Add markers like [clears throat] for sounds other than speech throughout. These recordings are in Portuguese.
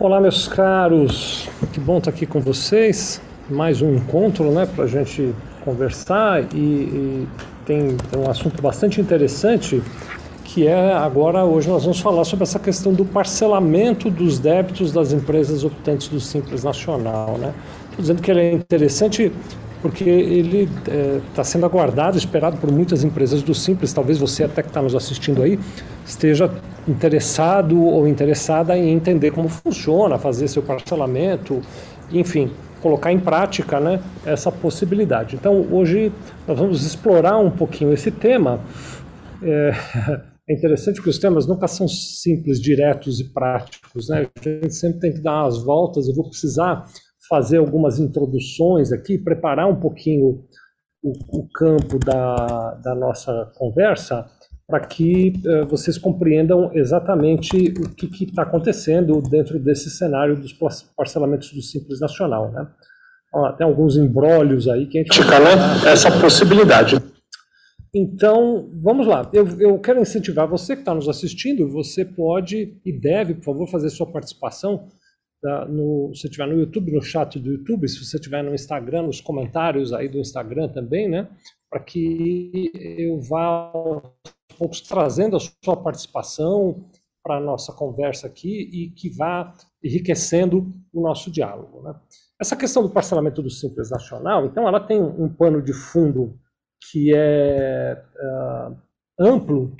Olá, meus caros, que bom estar aqui com vocês. Mais um encontro, né, para a gente conversar e, e tem, tem, um assunto bastante interessante que é agora hoje nós vamos falar sobre essa questão do parcelamento dos débitos das empresas optantes do Simples Nacional, né? Estou dizendo que ele é interessante porque ele está é, tá sendo aguardado, esperado por muitas empresas do Simples. Talvez você até que está nos assistindo aí esteja interessado ou interessada em entender como funciona, fazer seu parcelamento, enfim, colocar em prática né, essa possibilidade. Então, hoje nós vamos explorar um pouquinho esse tema. É, é interessante que os temas nunca são simples, diretos e práticos. Né? A gente sempre tem que dar as voltas. Eu vou precisar fazer algumas introduções aqui, preparar um pouquinho o, o campo da, da nossa conversa para que uh, vocês compreendam exatamente o que está acontecendo dentro desse cenário dos parcelamentos do Simples Nacional. Né? Então, tem alguns embrólios aí que a gente... Fica, né? Essa possibilidade. Então, vamos lá. Eu, eu quero incentivar você que está nos assistindo, você pode e deve, por favor, fazer sua participação No, se estiver no YouTube, no chat do YouTube, se você estiver no Instagram, nos comentários aí do Instagram também, né? Para que eu vá aos poucos trazendo a sua participação para a nossa conversa aqui e que vá enriquecendo o nosso diálogo. Né? Essa questão do parcelamento do Simples Nacional, então, ela tem um pano de fundo que é uh, amplo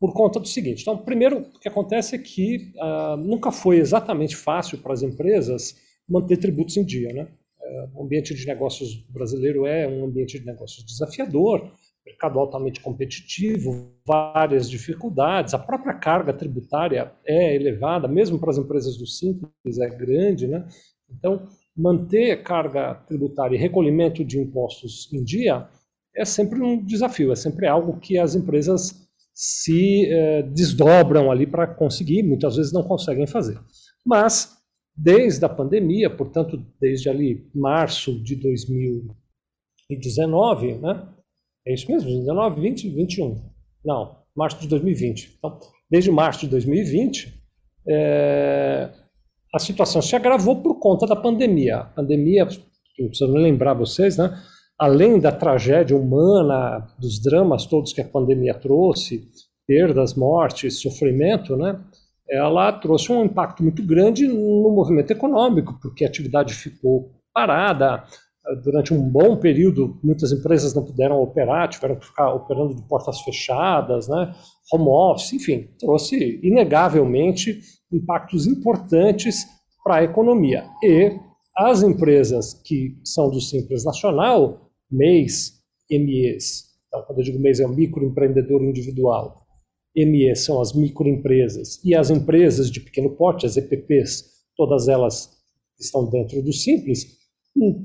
por conta do seguinte. Então, primeiro, o que acontece é que uh, nunca foi exatamente fácil para as empresas manter tributos em dia. Né? Uh, o ambiente de negócios brasileiro é um ambiente de negócios desafiador, mercado altamente competitivo, várias dificuldades, a própria carga tributária é elevada, mesmo para as empresas do Simples é grande. Né? Então, manter carga tributária e recolhimento de impostos em dia é sempre um desafio, é sempre algo que as empresas se eh, desdobram ali para conseguir, muitas vezes não conseguem fazer. Mas, desde a pandemia, portanto, desde ali março de 2019, né? É isso mesmo? 19, 20, 21. Não, março de 2020. Então, desde março de 2020, é, a situação se agravou por conta da pandemia. A pandemia, preciso lembrar vocês, né? Além da tragédia humana, dos dramas todos que a pandemia trouxe, perdas, mortes, sofrimento, né? Ela trouxe um impacto muito grande no movimento econômico, porque a atividade ficou parada durante um bom período. Muitas empresas não puderam operar, tiveram que ficar operando de portas fechadas, né? Home office, enfim, trouxe inegavelmente impactos importantes para a economia. E as empresas que são do Simples Nacional MEIs, MEs. Então, quando eu digo MEIs, é o microempreendedor individual. MEs são as microempresas. E as empresas de pequeno porte, as EPPs, todas elas estão dentro do Simples,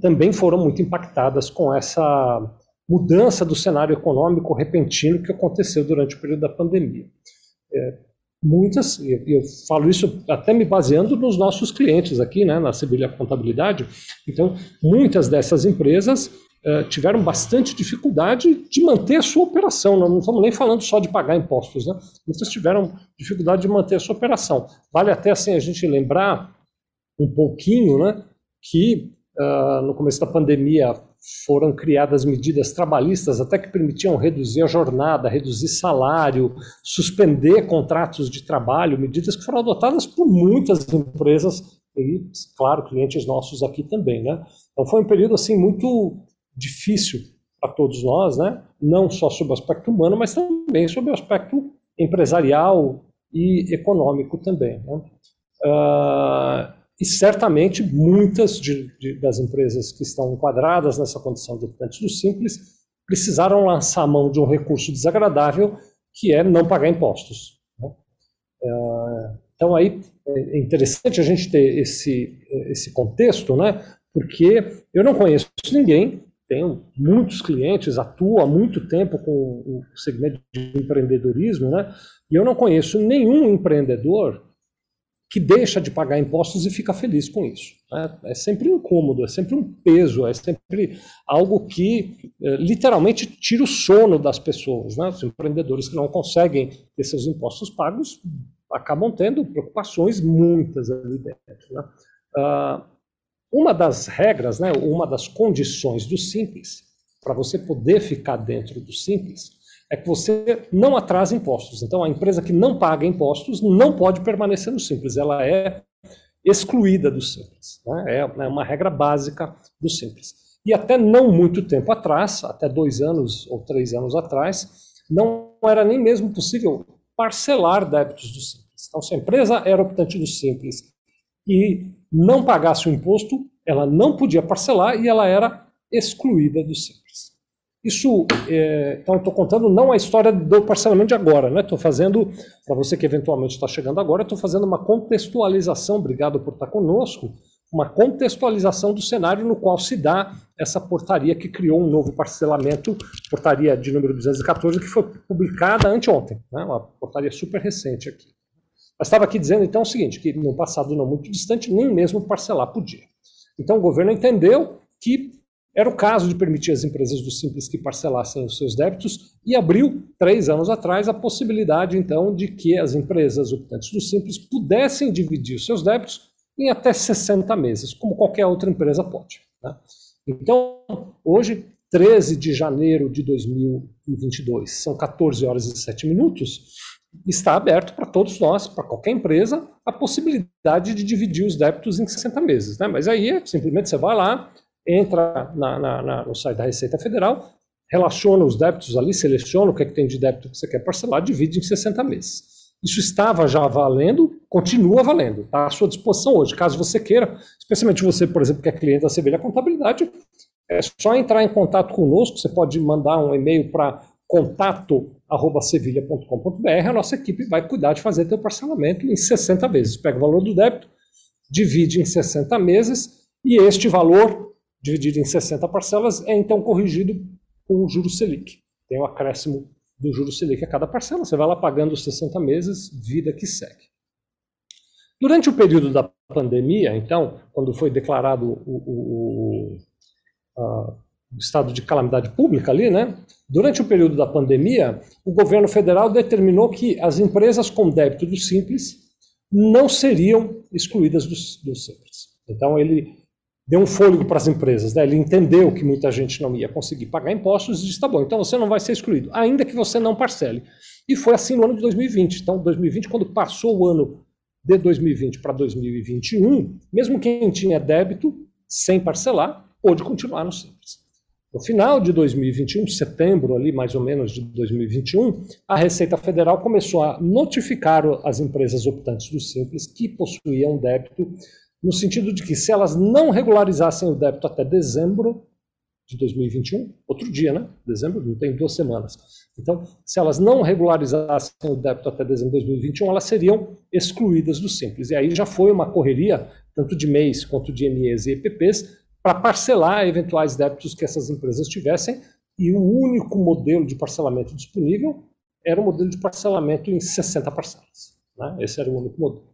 também foram muito impactadas com essa mudança do cenário econômico repentino que aconteceu durante o período da pandemia. É, muitas, eu, eu, falo isso até me baseando nos nossos clientes aqui, né, na Sevilha Contabilidade, então muitas dessas empresas eh, tiveram bastante dificuldade de manter a sua operação. Não, estamos nem falando só de pagar impostos, né? Muitas tiveram dificuldade de manter a sua operação. Vale até assim a gente lembrar um pouquinho, né, que uh, no começo da pandemia foram criadas medidas trabalhistas até que permitiam reduzir a jornada, reduzir salário, suspender contratos de trabalho, medidas que foram adotadas por muitas empresas e, claro, clientes nossos aqui também, né? Então foi um período assim muito difícil para todos nós, né? não só sob o aspecto humano, mas também sob o aspecto empresarial e econômico também. Né? Uh, e certamente muitas de, de, das empresas que estão enquadradas nessa condição de habitantes do Simples precisaram lançar a mão de um recurso desagradável que é não pagar impostos. Né? Uh, então aí é interessante a gente ter esse, esse contexto, né? porque eu não conheço ninguém tenho muitos clientes, atuo há muito tempo com o segmento de empreendedorismo, né? E eu não conheço nenhum empreendedor que deixa de pagar impostos e fica feliz com isso. Né? É sempre incômodo, é sempre um peso, é sempre algo que é, literalmente tira o sono das pessoas. Né? Os empreendedores que não conseguem ter seus impostos pagos acabam tendo preocupações muitas ali dentro. Né? Uh, uma das regras, né, uma das condições do Simples, para você poder ficar dentro do Simples, é que você não atrasa impostos. Então, a empresa que não paga impostos não pode permanecer no Simples, ela é excluída do Simples. Né? É, é uma regra básica do Simples. E até não muito tempo atrás, até dois anos ou três anos atrás, não era nem mesmo possível parcelar débitos do Simples. Então, se a empresa era optante do Simples e não pagasse o imposto, ela não podia parcelar e ela era excluída do Simples. Isso, é, então, estou contando não a história do parcelamento de agora, né? Estou fazendo, para você que eventualmente está chegando agora, estou fazendo uma contextualização, obrigado por estar conosco, uma contextualização do cenário no qual se dá essa portaria que criou um novo parcelamento, portaria de número 214, que foi publicada anteontem, né? uma portaria super recente aqui. Mas estava aqui dizendo então o seguinte, que no passado não muito distante, nem mesmo parcelar podia. Então o governo entendeu que era o caso de permitir às empresas do Simples que parcelassem os seus débitos e abriu, três anos atrás, a possibilidade, então, de que as empresas optantes do Simples pudessem dividir os seus débitos em até 60 meses, como qualquer outra empresa pode. Né? Então, hoje, 13 de janeiro de 2022, são 14 horas e 7 minutos, está aberto para todos nós, para qualquer empresa, a possibilidade de dividir os débitos em 60 meses. Né? Mas aí, simplesmente, você vai lá, entra na, na, na, no site da Receita Federal, relaciona os débitos ali, seleciona o que, é que tem de débito que você quer parcelar, divide em 60 meses. Isso estava já valendo, continua valendo, está à sua disposição hoje. Caso você queira, especialmente você, por exemplo, que é cliente da Sevilha Contabilidade, é só entrar em contato conosco, você pode mandar um e-mail para contato@sevilha.com.br, a nossa equipe vai cuidar de fazer teu parcelamento em 60 vezes. Pega o valor do débito, divide em 60 meses e este valor dividido em 60 parcelas, é então corrigido com o juro Selic. Tem o acréscimo do juro Selic a cada parcela, você vai lá pagando os 60 meses, vida que segue. Durante o período da pandemia, então, quando foi declarado o, o, o, o estado de calamidade pública ali, né? Durante o período da pandemia, o governo federal determinou que as empresas com débito do Simples não seriam excluídas do, do Simples. Então, ele deu um fôlego para as empresas. Né? Ele entendeu que muita gente não ia conseguir pagar impostos e disse: tá bom, então você não vai ser excluído, ainda que você não parcele. E foi assim no ano de 2020. Então, 2020, quando passou o ano de 2020 para 2021, mesmo quem tinha débito sem parcelar, pôde continuar no Simples. No final de 2021, setembro ali mais ou menos de 2021, a Receita Federal começou a notificar as empresas optantes do Simples que possuíam débito no sentido de que se elas não regularizassem o débito até dezembro de 2021, outro dia, né? Dezembro não tem duas semanas. Então, se elas não regularizassem o débito até dezembro de 2021, elas seriam excluídas do Simples. E aí já foi uma correria, tanto de MEIs quanto de MEs e EPPs, para parcelar eventuais débitos que essas empresas tivessem, e o único modelo de parcelamento disponível era o modelo de parcelamento em 60 parcelas. Né? Esse era o único modelo.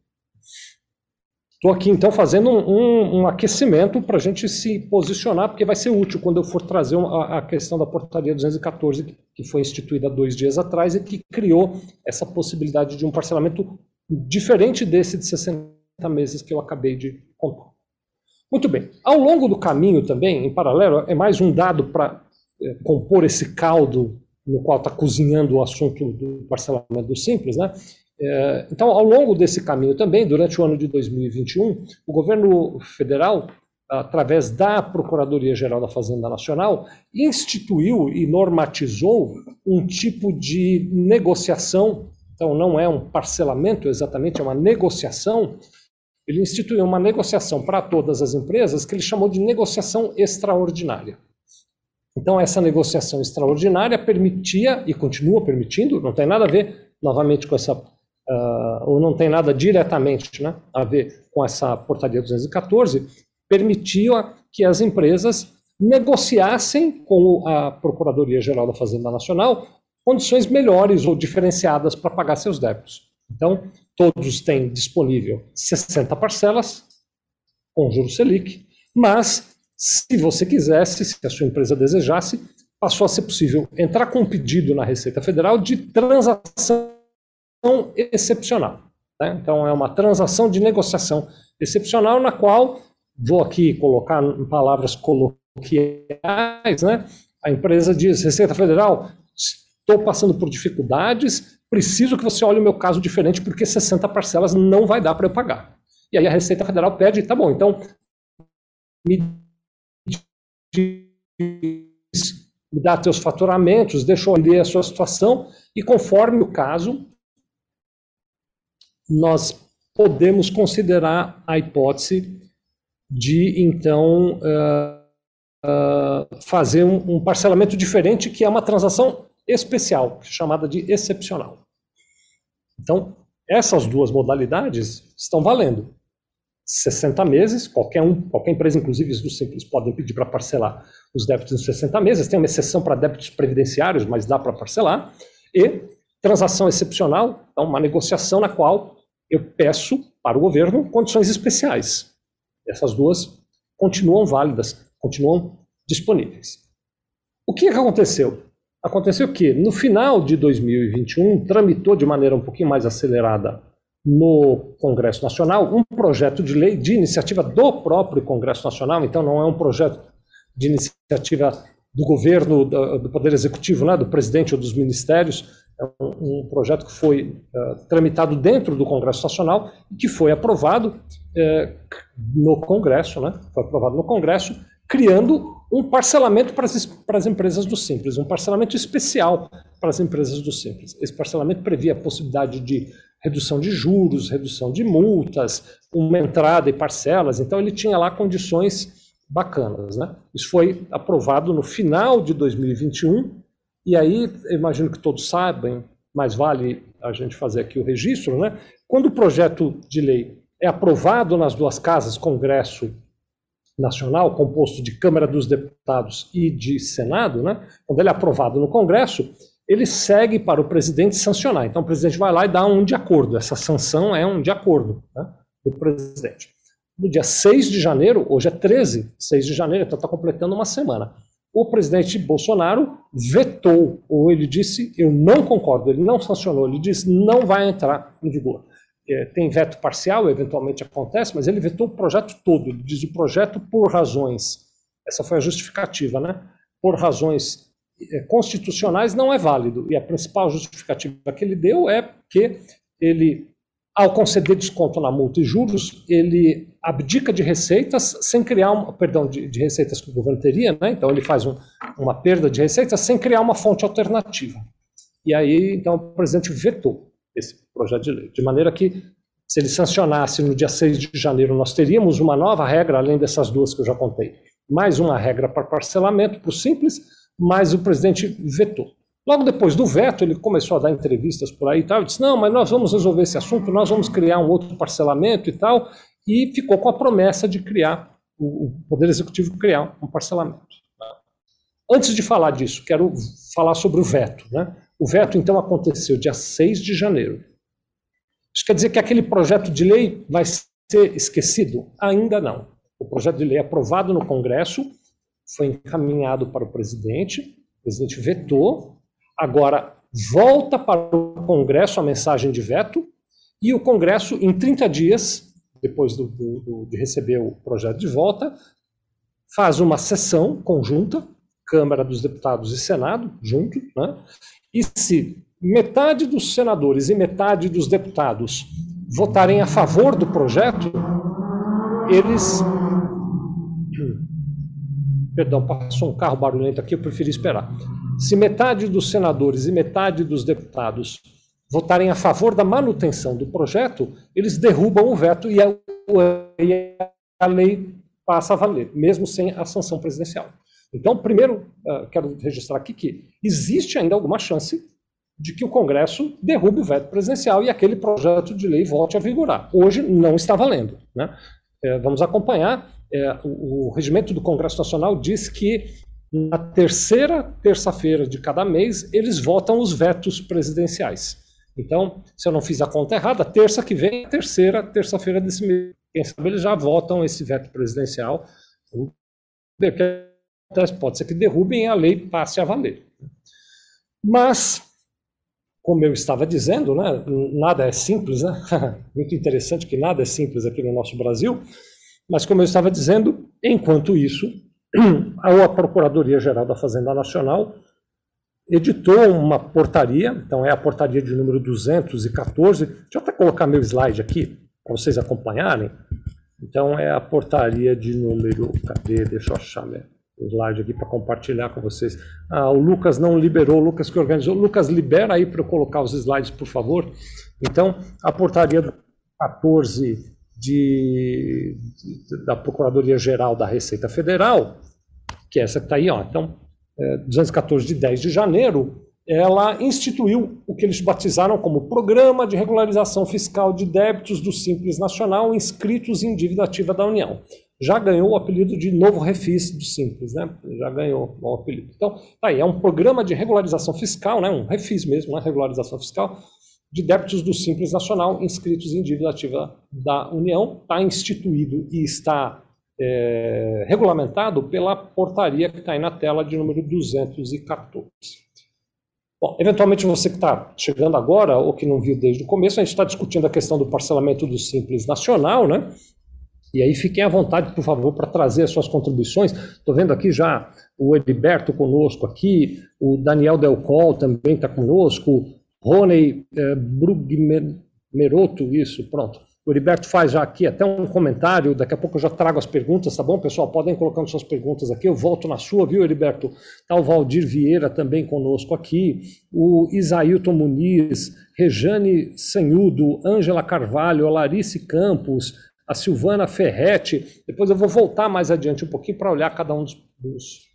Estou aqui então fazendo um, um, um aquecimento para a gente se posicionar, porque vai ser útil quando eu for trazer a, a, questão da portaria 214, que foi instituída dois dias atrás e que criou essa possibilidade de um parcelamento diferente desse de 60 meses que eu acabei de contar. Muito bem. Ao longo do caminho também, em paralelo, é mais um dado para é, compor esse caldo no qual está cozinhando o assunto do parcelamento do simples, né? É, então, ao longo desse caminho também, durante o ano de 2021, o governo federal, através da Procuradoria-Geral da Fazenda Nacional, instituiu e normatizou um tipo de negociação. Então, não é um parcelamento exatamente, é uma negociação. Ele instituiu uma negociação para todas as empresas que ele chamou de negociação extraordinária. Então, essa negociação extraordinária permitia, e continua permitindo, não tem nada a ver novamente com essa uh, ou não tem nada diretamente né, a ver com essa portaria 214, permitia que as empresas negociassem com a Procuradoria-Geral da Fazenda Nacional condições melhores ou diferenciadas para pagar seus débitos. Então, todos têm disponível 60 parcelas com juros Selic, mas se você quisesse, se a sua empresa desejasse, passou a ser possível entrar com um pedido na Receita Federal de transação excepcional. Né? Então, é uma transação de negociação excepcional na qual, vou aqui colocar em palavras coloquiais, né? a empresa diz, Receita Federal, estou passando por dificuldades, preciso que você olhe o meu caso diferente, porque 60 parcelas não vai dar para eu pagar. E aí a Receita Federal pede, tá bom, então me diz, me dá teus faturamentos, deixa eu olhar a sua situação, e conforme o caso, nós podemos considerar a hipótese de, então, uh, uh, fazer um, um, parcelamento diferente, que é uma transação especial, chamada de excepcional. Então, essas duas modalidades estão valendo. 60 meses, qualquer um, qualquer empresa, inclusive os Simples, podem pedir para parcelar os débitos em 60 meses. Tem uma exceção para débitos previdenciários, mas dá para parcelar. E transação excepcional, então uma negociação na qual eu peço para o governo condições especiais. Essas duas continuam válidas, continuam disponíveis. O que aconteceu? Aconteceu que, no final de 2021, tramitou de maneira um pouquinho mais acelerada no Congresso Nacional um projeto de lei de iniciativa do próprio Congresso Nacional, então não é um projeto de iniciativa do governo, do Poder Executivo, né, do presidente ou dos ministérios, é um, projeto que foi uh, tramitado dentro do Congresso Nacional e que foi aprovado uh, no Congresso, né? Foi aprovado no Congresso, criando um parcelamento para as, para as empresas do Simples, um parcelamento especial para as empresas do Simples. Esse parcelamento previa a possibilidade de redução de juros, redução de multas, uma entrada e parcelas. Então ele tinha lá condições bacanas, né? Isso foi aprovado no final de 2021 e aí, imagino que todos sabem, mas vale a gente fazer aqui o registro, né? Quando o projeto de lei é aprovado nas duas casas, Congresso Nacional, composto de Câmara dos Deputados e de Senado, né? Quando ele é aprovado no Congresso, ele segue para o presidente sancionar. Então, o presidente vai lá e dá um de acordo. Essa sanção é um de acordo né, do presidente. No dia 6 de janeiro, hoje é 13, 6 de janeiro, então está completando uma semana o presidente Bolsonaro vetou, ou ele disse, eu não concordo, ele não sancionou, ele disse, não vai entrar em vigor. É, tem veto parcial, eventualmente acontece, mas ele vetou o projeto todo, ele diz o projeto por razões, essa foi a justificativa, né? Por razões é, constitucionais não é válido, e a principal justificativa que ele deu é que ele ao conceder desconto na multa e juros, ele abdica de receitas sem criar uma, perdão, de, de receitas que o governo teria, né? Então ele faz um, uma perda de receitas sem criar uma fonte alternativa. E aí, então, o presidente vetou esse projeto de lei, de maneira que se ele sancionasse no dia 6 de janeiro, nós teríamos uma nova regra, além dessas duas que eu já contei. Mais uma regra para parcelamento, para o simples, mas o presidente vetou. Logo depois do veto, ele começou a dar entrevistas por aí e tal, disse, não, mas nós vamos resolver esse assunto, nós vamos criar um outro parcelamento e tal, e ficou com a promessa de criar, o Poder Executivo criar um parcelamento. Antes de falar disso, quero falar sobre o veto. Né? O veto, então, aconteceu dia 6 de janeiro. Isso quer dizer que aquele projeto de lei vai ser esquecido? Ainda não. O projeto de lei aprovado no Congresso foi encaminhado para o presidente, o presidente vetou, Agora, volta para o Congresso a mensagem de veto, e o Congresso, em 30 dias, depois do, do, de receber o projeto de volta, faz uma sessão conjunta, Câmara dos Deputados e Senado, junto, né? e se metade dos senadores e metade dos deputados votarem a favor do projeto, eles. [clears throat] Perdão, passou um carro barulhento aqui, eu preferi esperar. Se metade dos senadores e metade dos deputados votarem a favor da manutenção do projeto, eles derrubam o veto e a, a lei passa a valer, mesmo sem a sanção presidencial. Então, primeiro, uh, quero registrar aqui que existe ainda alguma chance de que o Congresso derrube o veto presidencial e aquele projeto de lei volte a vigorar. Hoje não está valendo. Né? É, vamos acompanhar. É, o, regimento do Congresso Nacional diz que na terceira terça-feira de cada mês, eles votam os vetos presidenciais. Então, se eu não fiz a conta errada, terça que vem, terceira terça-feira desse mês, quem sabe eles já votam esse veto presidencial. Pode ser que derrubem a lei passe a valer. Mas como eu estava dizendo, né, nada é simples, né? [laughs] Muito interessante que nada é simples aqui no nosso Brasil. Mas, como eu estava dizendo, enquanto isso, [clears throat] a Procuradoria-Geral da Fazenda Nacional editou uma portaria, então é a portaria de número 214. Deixa eu até colocar meu slide aqui, para vocês acompanharem. Então, é a portaria de número. Cadê? Deixa eu achar meu slide aqui para compartilhar com vocês. Ah, o Lucas não liberou, o Lucas que organizou. Lucas, libera aí para eu colocar os slides, por favor. Então, a portaria do 14 de, de, da Procuradoria-Geral da Receita Federal, que é essa que está aí, ó. Então, é, 214 de 10 de janeiro, ela instituiu o que eles batizaram como Programa de Regularização Fiscal de Débitos do Simples Nacional inscritos em dívida ativa da União. Já ganhou o apelido de Novo Refis do Simples, né? Já ganhou o apelido. Então, tá aí, é um programa de regularização fiscal, né? Um refis mesmo, né? Regularização fiscal de débitos do Simples Nacional inscritos em dívida ativa da União. Está instituído e está é, regulamentado pela portaria que está aí na tela de número 214. Bom, eventualmente você que está chegando agora ou que não viu desde o começo, a gente está discutindo a questão do parcelamento do Simples Nacional, né? E aí fiquem à vontade, por favor, para trazer as suas contribuições. Estou vendo aqui já o Heriberto conosco aqui, o Daniel Delcol também está conosco, Rony eh, Brugmeroto, isso, pronto. O Heriberto faz já aqui até um comentário, daqui a pouco eu já trago as perguntas, tá bom, pessoal? Podem colocando suas perguntas aqui, eu volto na sua, viu, Heriberto? Tá o Valdir Vieira também conosco aqui, o Isailton Muniz, Rejane Sanhudo, Ângela Carvalho, Larice Campos, a Silvana Ferretti. Depois eu vou voltar mais adiante um pouquinho para olhar cada um dos, dos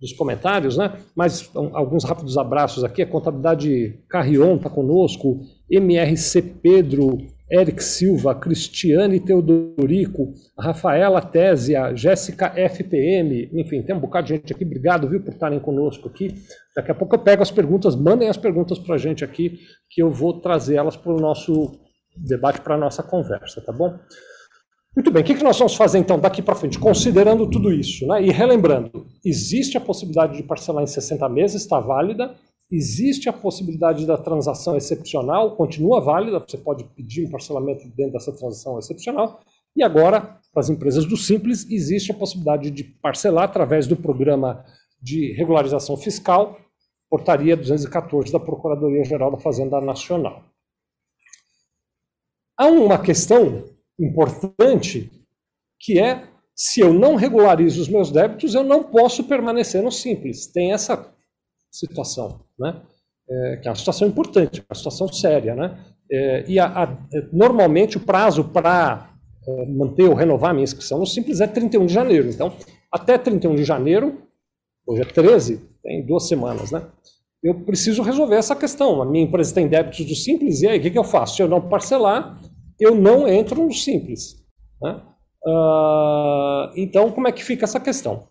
dos comentários, né? Mas alguns rápidos abraços aqui. A Contabilidade Carrion está conosco, MRC Pedro, Eric Silva, Cristiane Teodorico, Rafaela Tésia, Jéssica FPM, enfim, tem um bocado de gente aqui. Obrigado, viu, por estarem conosco aqui. Daqui a pouco eu pego as perguntas, mandem as perguntas para a gente aqui, que eu vou trazer elas para o nosso debate, para a nossa conversa, tá bom? Muito bem, o que, nós vamos fazer então daqui para frente, considerando tudo isso, né? E relembrando, existe a possibilidade de parcelar em 60 meses, está válida. Existe a possibilidade da transação excepcional, continua válida, você pode pedir um parcelamento dentro dessa transação excepcional. E agora, para as empresas do Simples, existe a possibilidade de parcelar através do programa de regularização fiscal, portaria 214 da Procuradoria-Geral da Fazenda Nacional. Há uma questão importante, que é se eu não regularizo os meus débitos, eu não posso permanecer no simples. Tem essa situação, né? É, que é uma situação importante, uma situação séria, né? É, e a, a, normalmente o prazo para é, manter ou renovar a minha inscrição no simples é 31 de janeiro. Então, até 31 de janeiro, hoje é 13, tem duas semanas, né? Eu preciso resolver essa questão. A minha empresa tem débitos do simples, e aí o que, que eu faço? Se eu não parcelar, eu não entro no simples. Né? Uh, então, como é que fica essa questão?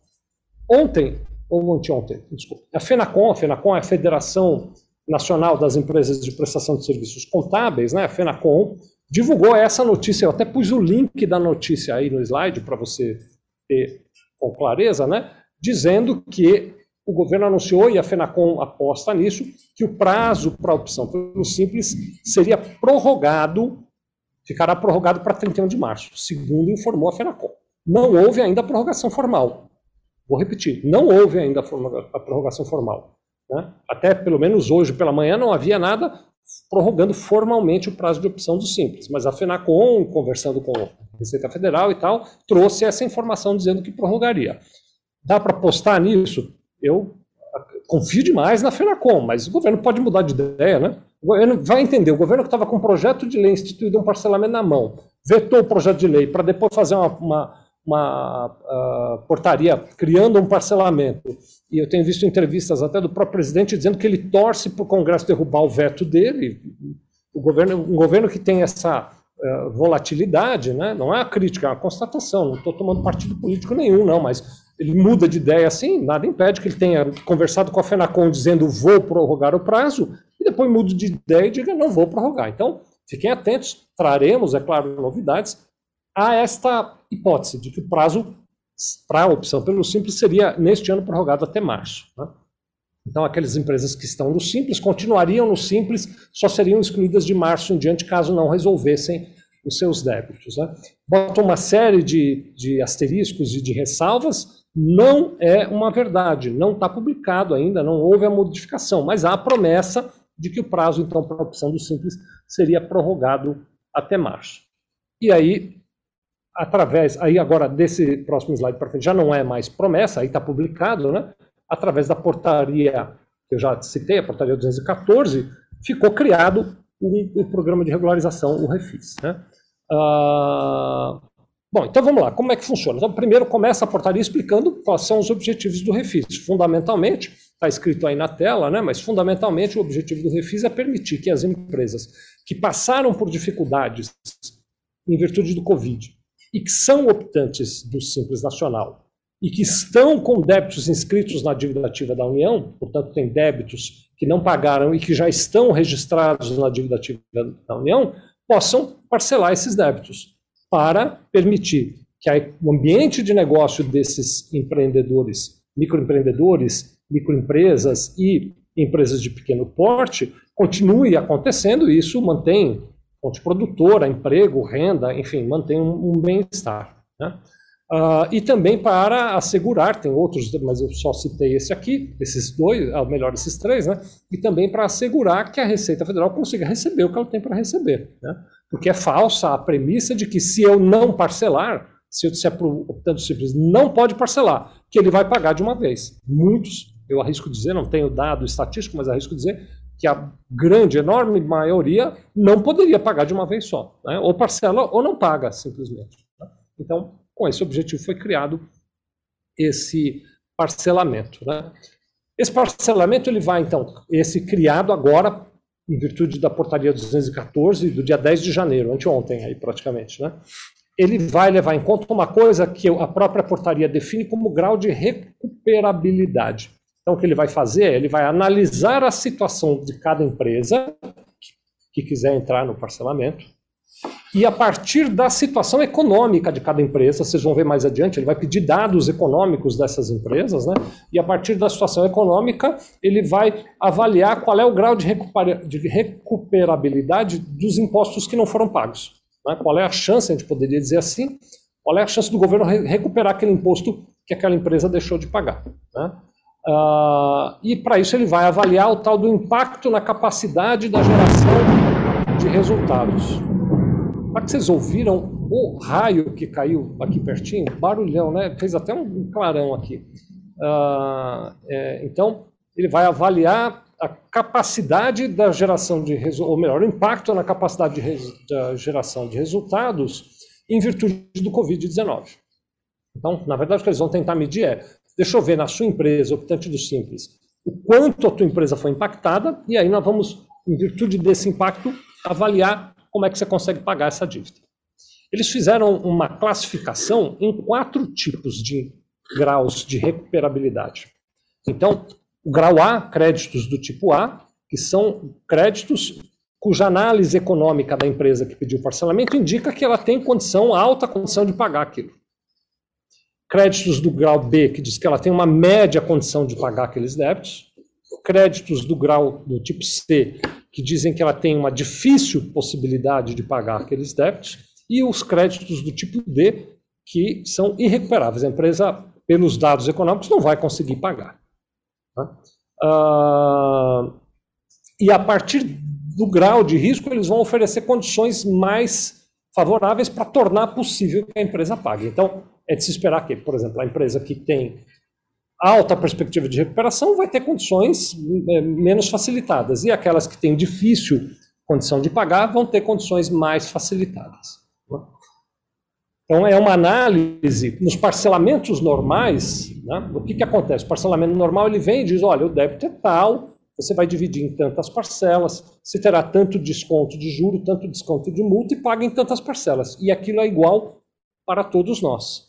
Ontem, ou anteontem, desculpa, a FENACOM, a FENACOM é a Federação Nacional das Empresas de Prestação de Serviços Contábeis, né? a FENACOM, divulgou essa notícia, eu até pus o link da notícia aí no slide para você ter com clareza, né? dizendo que o governo anunciou, e a FENACOM aposta nisso, que o prazo para a opção pelo Simples seria prorrogado ficará prorrogado para 31 de março, segundo informou a FENACOM. Não houve ainda a prorrogação formal. Vou repetir, não houve ainda a prorrogação formal. Né? Até pelo menos hoje pela manhã não havia nada prorrogando formalmente o prazo de opção do Simples, mas a FENACOM, conversando com a Receita Federal e tal, trouxe essa informação dizendo que prorrogaria. Dá para apostar nisso? Eu confio demais na FENACOM, mas o governo pode mudar de ideia, né? Governo vai entender, o governo que estava com um projeto de lei instituído um parcelamento na mão, vetou o projeto de lei para depois fazer uma, uma, uma uh, portaria criando um parcelamento. E eu tenho visto entrevistas até do próprio presidente dizendo que ele torce para o Congresso derrubar o veto dele. O governo, um governo que tem essa uh, volatilidade, né? não é uma crítica, é uma constatação. Não estou tomando partido político nenhum, não, mas ele muda de ideia assim, nada impede que ele tenha conversado com a FENACOM dizendo vou prorrogar o prazo, depois mudo de ideia e diga não vou prorrogar. Então, fiquem atentos, traremos, é claro, novidades a esta hipótese de que o prazo para a opção pelo simples seria neste ano prorrogado até março. Né? Então, aquelas empresas que estão no Simples continuariam no Simples, só seriam excluídas de março em diante caso não resolvessem os seus débitos. Né? Bota uma série de, de asteriscos e de ressalvas, não é uma verdade, não está publicado ainda, não houve a modificação, mas há a promessa de que o prazo, então, para a opção do Simples seria prorrogado até março. E aí, através, aí agora desse próximo slide para frente, já não é mais promessa, aí está publicado, né? através da portaria que eu já citei, a portaria 214, ficou criado o, programa de regularização, o Refis. Né? Ah, bom, então vamos lá, como é que funciona? Então, primeiro começa a portaria explicando quais são os objetivos do Refis. Fundamentalmente, está escrito aí na tela, né? mas fundamentalmente o objetivo do Refis é permitir que as empresas que passaram por dificuldades em virtude do Covid e que são optantes do Simples Nacional e que estão com débitos inscritos na dívida ativa da União, portanto, tem débitos que não pagaram e que já estão registrados na dívida ativa da União, possam parcelar esses débitos, para permitir que o ambiente de negócio desses empreendedores, microempreendedores, microempresas e empresas de pequeno porte continue acontecendo e isso mantém fonte produtora, emprego, renda, enfim, mantém um, um bem-estar. Né? Uh, e também para assegurar, tem outros, mas eu só citei esse aqui, esses dois, ou melhor, esses três, né? E também para assegurar que a Receita Federal consiga receber o que ela tem para receber, né? Porque é falsa a premissa de que se eu não parcelar, se eu para o optante simples não pode parcelar, que ele vai pagar de uma vez. Muitos, eu arrisco dizer, não tenho dado estatístico, mas arrisco dizer que a grande, enorme maioria não poderia pagar de uma vez só, né? Ou parcela ou não paga, simplesmente. Né? Então, com esse objetivo foi criado esse parcelamento. Né? Esse parcelamento ele vai, então, esse criado agora, em virtude da portaria 214, do dia 10 de janeiro, anteontem aí praticamente, né? Ele vai levar em conta uma coisa que a própria portaria define como grau de recuperabilidade. Então, o que ele vai fazer? Ele vai analisar a situação de cada empresa que quiser entrar no parcelamento, e a partir da situação econômica de cada empresa, vocês vão ver mais adiante, ele vai pedir dados econômicos dessas empresas, né? E a partir da situação econômica, ele vai avaliar qual é o grau de recuperabilidade dos impostos que não foram pagos. Né? Qual é a chance, a gente poderia dizer assim, qual é a chance do governo recuperar aquele imposto que aquela empresa deixou de pagar. Né? Uh, e para isso ele vai avaliar o tal do impacto na capacidade da geração de resultados. Será que vocês ouviram o raio que caiu aqui pertinho? Barulhão, né? Fez até um clarão aqui. Uh, é, então, ele vai avaliar a capacidade da geração de ou melhor, o impacto na capacidade de da geração de resultados em virtude do Covid-19. Então, na verdade, o que eles vão tentar medir é, deixa eu ver na sua empresa, optante do simples, o quanto a tua empresa foi impactada, e aí nós vamos, em virtude desse impacto, avaliar como é que você consegue pagar essa dívida. Eles fizeram uma classificação em quatro tipos de graus de recuperabilidade. Então, o grau A, créditos do tipo A, que são créditos cuja análise econômica da empresa que pediu parcelamento indica que ela tem condição, alta condição de pagar aquilo. Créditos do grau B, que diz que ela tem uma média condição de pagar aqueles débitos. Créditos do grau do tipo C, que dizem que ela tem uma difícil possibilidade de pagar aqueles débitos, e os créditos do tipo D, que são irrecuperáveis. A empresa, pelos dados econômicos, não vai conseguir pagar. Tá? Ah, e a partir do grau de risco, eles vão oferecer condições mais favoráveis para tornar possível que a empresa pague. Então, é de se esperar que, por exemplo, a empresa que tem alta perspectiva de recuperação vai ter condições é, menos facilitadas. E aquelas que têm difícil condição de pagar vão ter condições mais facilitadas. Então, é uma análise nos parcelamentos normais. Né? O que, que acontece? O parcelamento normal ele vem e diz: olha, o débito é tal, você vai dividir em tantas parcelas, você terá tanto desconto de juro, tanto desconto de multa e paga em tantas parcelas. E aquilo é igual para todos nós.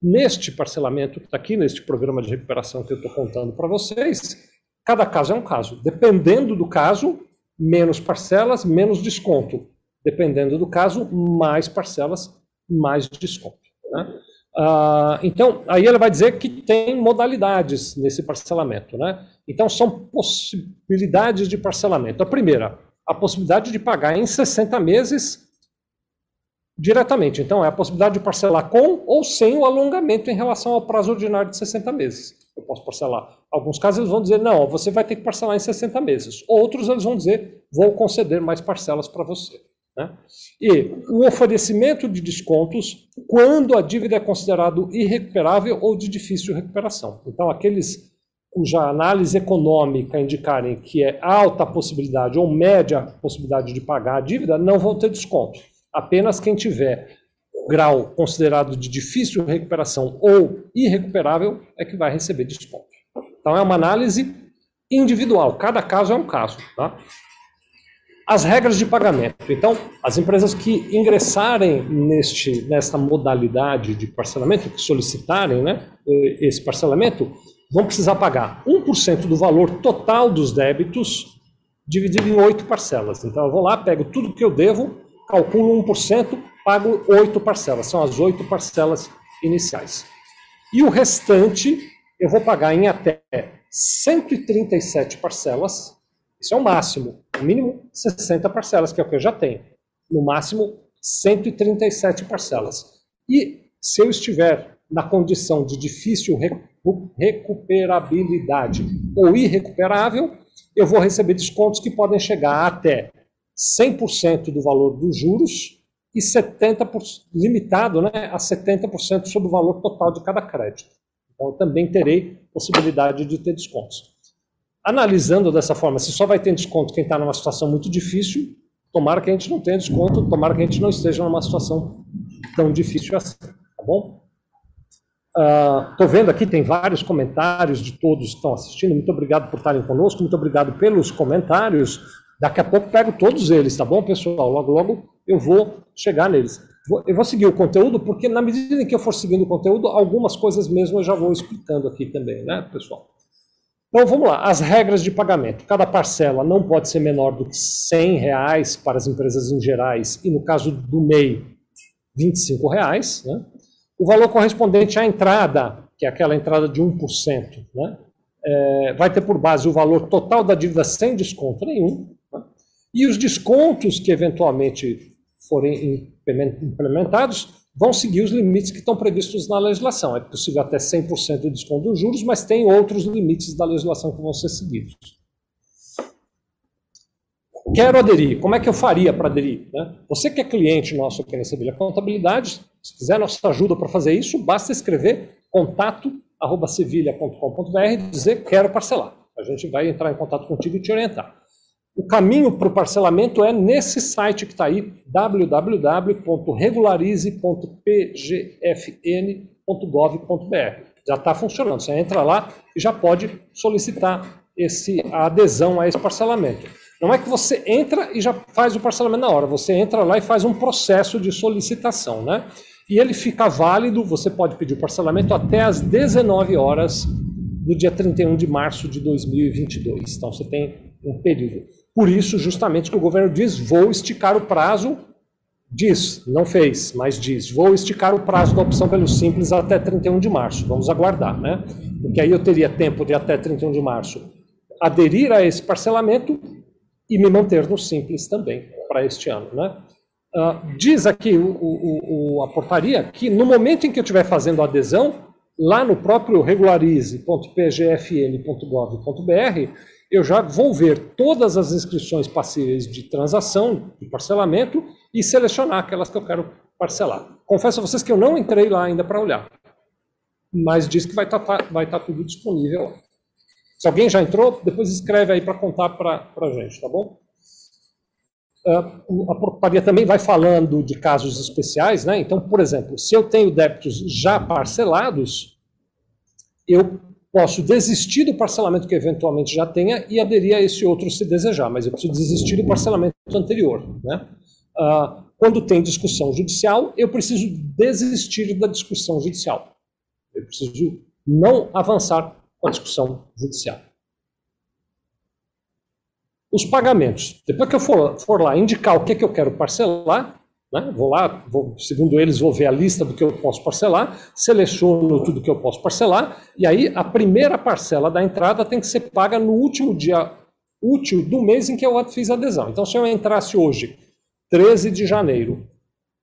Neste parcelamento que está aqui, neste programa de recuperação que eu estou contando para vocês, cada caso é um caso. Dependendo do caso, menos parcelas, menos desconto. Dependendo do caso, mais parcelas, mais desconto. Né? Uh, então, aí ela vai dizer que tem modalidades nesse parcelamento. Né? Então, são possibilidades de parcelamento. A primeira, a possibilidade de pagar em 60 meses diretamente. Então, é a possibilidade de parcelar com ou sem o alongamento em relação ao prazo ordinário de 60 meses. Eu posso parcelar. Alguns casos eles vão dizer, não, você vai ter que parcelar em 60 meses. Outros eles vão dizer, vou conceder mais parcelas para você. Né? E o oferecimento de descontos quando a dívida é considerado irrecuperável ou de difícil recuperação. Então, aqueles cuja análise econômica indicarem que é alta a possibilidade ou média possibilidade de pagar a dívida, não vão ter desconto. Apenas quem tiver grau considerado de difícil recuperação ou irrecuperável é que vai receber desconto. Então é uma análise individual, cada caso é um caso. Tá? As regras de pagamento. Então, as empresas que ingressarem neste, nesta modalidade de parcelamento, que solicitarem né, esse parcelamento, vão precisar pagar 1% do valor total dos débitos dividido em oito parcelas. Então, eu vou lá, pego tudo que eu devo, calculo 1%, pago oito parcelas. São as oito parcelas iniciais. E o restante eu vou pagar em até 137 parcelas. Isso é o máximo. O mínimo 60 parcelas, que é o que eu já tenho. No máximo 137 parcelas. E se eu estiver na condição de difícil recuperabilidade ou irrecuperável, eu vou receber descontos que podem chegar até 100% do valor dos juros e 70%, limitado né, a 70% sobre o valor total de cada crédito. Então, também terei possibilidade de ter descontos. Analisando dessa forma, se só vai ter desconto quem está numa situação muito difícil, tomara que a gente não tenha desconto, tomara que a gente não esteja numa situação tão difícil assim, tá bom? Estou uh, vendo aqui, tem vários comentários de todos que estão assistindo. Muito obrigado por estarem conosco, muito obrigado pelos comentários. Daqui a pouco pego todos eles, tá bom, pessoal? Logo, logo eu vou chegar neles. Eu vou seguir o conteúdo, porque na medida em que eu for seguindo o conteúdo, algumas coisas mesmo eu já vou explicando aqui também, né, pessoal? Então vamos lá, as regras de pagamento. Cada parcela não pode ser menor do que 100 reais para as empresas em gerais e no caso do MEI, 25 reais. Né? O valor correspondente à entrada, que é aquela entrada de 1%, né? É, vai ter por base o valor total da dívida sem desconto nenhum, e os descontos que eventualmente forem implementados vão seguir os limites que estão previstos na legislação. É possível até 100% de desconto dos juros, mas tem outros limites da legislação que vão ser seguidos. Quero aderir. Como é que eu faria para aderir? Né? Você que é cliente nosso aqui na Sevilha Contabilidade, se quiser nossa ajuda para fazer isso, basta escrever contato@sevilha.com.br e dizer quero parcelar. A gente vai entrar em contato contigo e te orientar. O caminho para o parcelamento é nesse site que está aí, www.regularize.pgfn.gov.br. Já está funcionando. Você entra lá e já pode solicitar esse, a adesão a esse parcelamento. Não é que você entra e já faz o parcelamento na hora, você entra lá e faz um processo de solicitação, né? E ele fica válido, você pode pedir o parcelamento até às 19 horas do dia 31 de março de 2022. Então você tem um período. Por isso, justamente, que o governo diz: vou esticar o prazo. Diz, não fez, mas diz: vou esticar o prazo da opção pelo Simples até 31 de março. Vamos aguardar, né? Porque aí eu teria tempo de até 31 de março aderir a esse parcelamento e me manter no Simples também para este ano, né? Uh, diz aqui o, o, o, a portaria que no momento em que eu estiver fazendo a adesão, lá no próprio regularize.pgfn.gov.br, eu já vou ver todas as inscrições passíveis de transação, de parcelamento, e selecionar aquelas que eu quero parcelar. Confesso a vocês que eu não entrei lá ainda para olhar, mas diz que vai estar tá, vai tá tudo disponível. Se alguém já entrou, depois escreve aí para contar para a gente, tá bom? Uh, a portaria também vai falando de casos especiais, né? Então, por exemplo, se eu tenho débitos já parcelados, eu posso desistir do parcelamento que eventualmente já tenha e aderir a esse outro se desejar, mas eu preciso desistir do parcelamento anterior. Né? Uh, quando tem discussão judicial, eu preciso desistir da discussão judicial. Eu preciso não avançar com a discussão judicial. Os pagamentos. Depois que eu for, for lá indicar o que, é que eu quero parcelar, né? Vou lá, vou, segundo eles, vou ver a lista do que eu posso parcelar, seleciono tudo que eu posso parcelar, e aí a primeira parcela da entrada tem que ser paga no último dia útil do mês em que eu fiz a adesão. Então, se eu entrasse hoje, 13 de janeiro,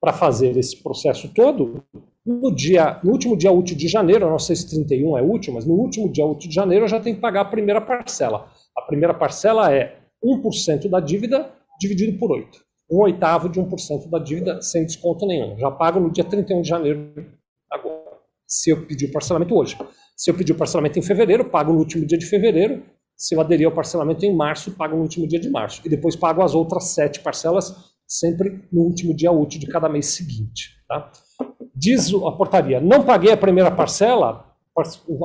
para fazer esse processo todo, no, dia, no último dia útil de janeiro, eu não sei se 31 é útil, mas no último dia útil de janeiro eu já tenho que pagar a primeira parcela. A primeira parcela é 1% da dívida dividido por 8 um oitavo de 1% da dívida sem desconto nenhum. Já pago no dia 31 de janeiro agora, se eu pedir o parcelamento hoje. Se eu pedir o parcelamento em fevereiro, pago no último dia de fevereiro. Se eu aderir ao parcelamento em março, pago no último dia de março. E depois pago as outras sete parcelas, sempre no último dia útil de cada mês seguinte. Tá? Diz a portaria, não paguei a primeira parcela,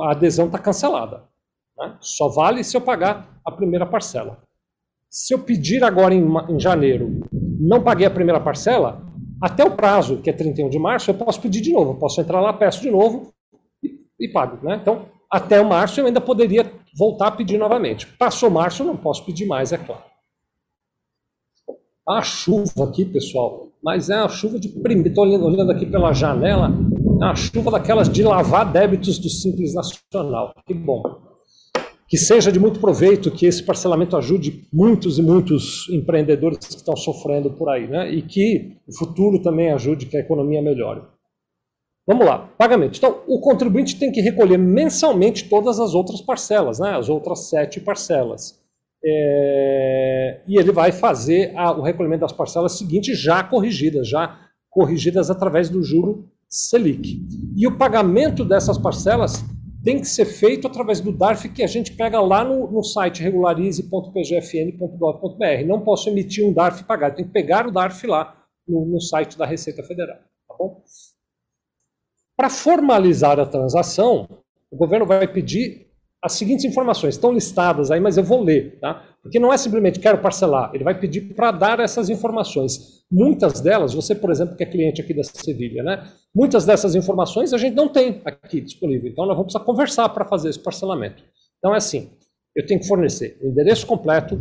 a adesão está cancelada. Né? Só vale se eu pagar a primeira parcela. Se eu pedir agora em, em janeiro não paguei a primeira parcela, até o prazo, que é 31 de março, eu posso pedir de novo. Posso entrar lá, peço de novo e, e pago. Né? Então, até o março eu ainda poderia voltar a pedir novamente. Passou março, eu não posso pedir mais, é claro. A chuva aqui, pessoal, mas é a chuva de primeiro. Estou olhando aqui pela janela, é a chuva daquelas de lavar débitos do Simples Nacional. Que bom que seja de muito proveito, que esse parcelamento ajude muitos e muitos empreendedores que estão sofrendo por aí, né? E que o futuro também ajude que a economia melhore. Vamos lá, pagamento. Então, o contribuinte tem que recolher mensalmente todas as outras parcelas, né? As outras sete parcelas. É... E ele vai fazer a, o recolhimento das parcelas seguintes já corrigidas, já corrigidas através do juro Selic. E o pagamento dessas parcelas tem que ser feito através do DARF que a gente pega lá no, no site regularize.pgfn.gov.br. Não posso emitir um DARF e pagar, tem que pegar o DARF lá no, no site da Receita Federal. Tá bom? Para formalizar a transação, o governo vai pedir as seguintes informações, estão listadas aí, mas eu vou ler, tá? Porque não é simplesmente quero parcelar, ele vai pedir para dar essas informações. Muitas delas, você, por exemplo, que é cliente aqui da Sevilha, né? Muitas dessas informações a gente não tem aqui disponível, então nós vamos precisar conversar para fazer esse parcelamento. Então é assim, eu tenho que fornecer o endereço completo